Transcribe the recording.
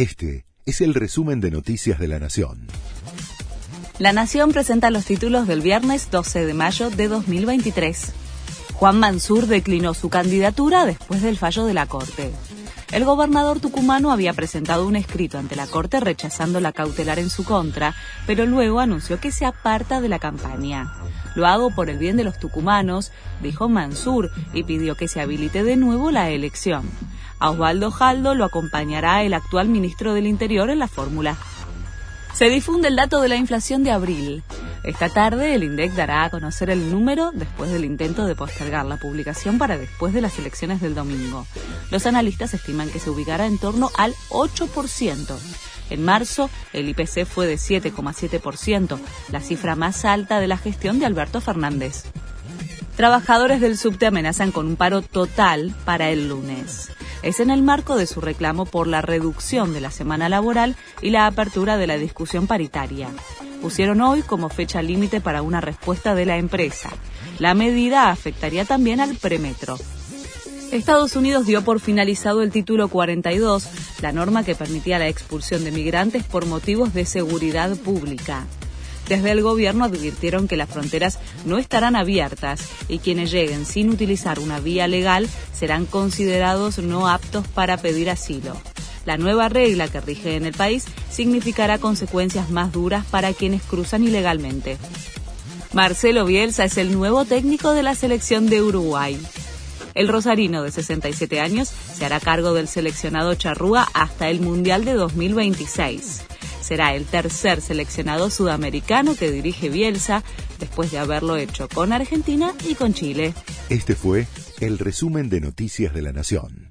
Este es el resumen de Noticias de la Nación. La Nación presenta los títulos del viernes 12 de mayo de 2023. Juan Mansur declinó su candidatura después del fallo de la Corte. El gobernador tucumano había presentado un escrito ante la Corte rechazando la cautelar en su contra, pero luego anunció que se aparta de la campaña. Lo hago por el bien de los tucumanos, dijo Mansur, y pidió que se habilite de nuevo la elección. A Osvaldo Jaldo lo acompañará el actual ministro del Interior en la fórmula. Se difunde el dato de la inflación de abril. Esta tarde el INDEC dará a conocer el número después del intento de postergar la publicación para después de las elecciones del domingo. Los analistas estiman que se ubicará en torno al 8%. En marzo, el IPC fue de 7,7%, la cifra más alta de la gestión de Alberto Fernández. Trabajadores del subte amenazan con un paro total para el lunes es en el marco de su reclamo por la reducción de la semana laboral y la apertura de la discusión paritaria. Pusieron hoy como fecha límite para una respuesta de la empresa. La medida afectaría también al premetro. Estados Unidos dio por finalizado el título 42, la norma que permitía la expulsión de migrantes por motivos de seguridad pública. Desde el gobierno advirtieron que las fronteras no estarán abiertas y quienes lleguen sin utilizar una vía legal serán considerados no aptos para pedir asilo. La nueva regla que rige en el país significará consecuencias más duras para quienes cruzan ilegalmente. Marcelo Bielsa es el nuevo técnico de la selección de Uruguay. El rosarino de 67 años se hará cargo del seleccionado charrúa hasta el Mundial de 2026 será el tercer seleccionado sudamericano que dirige Bielsa después de haberlo hecho con Argentina y con Chile. Este fue el resumen de Noticias de la Nación.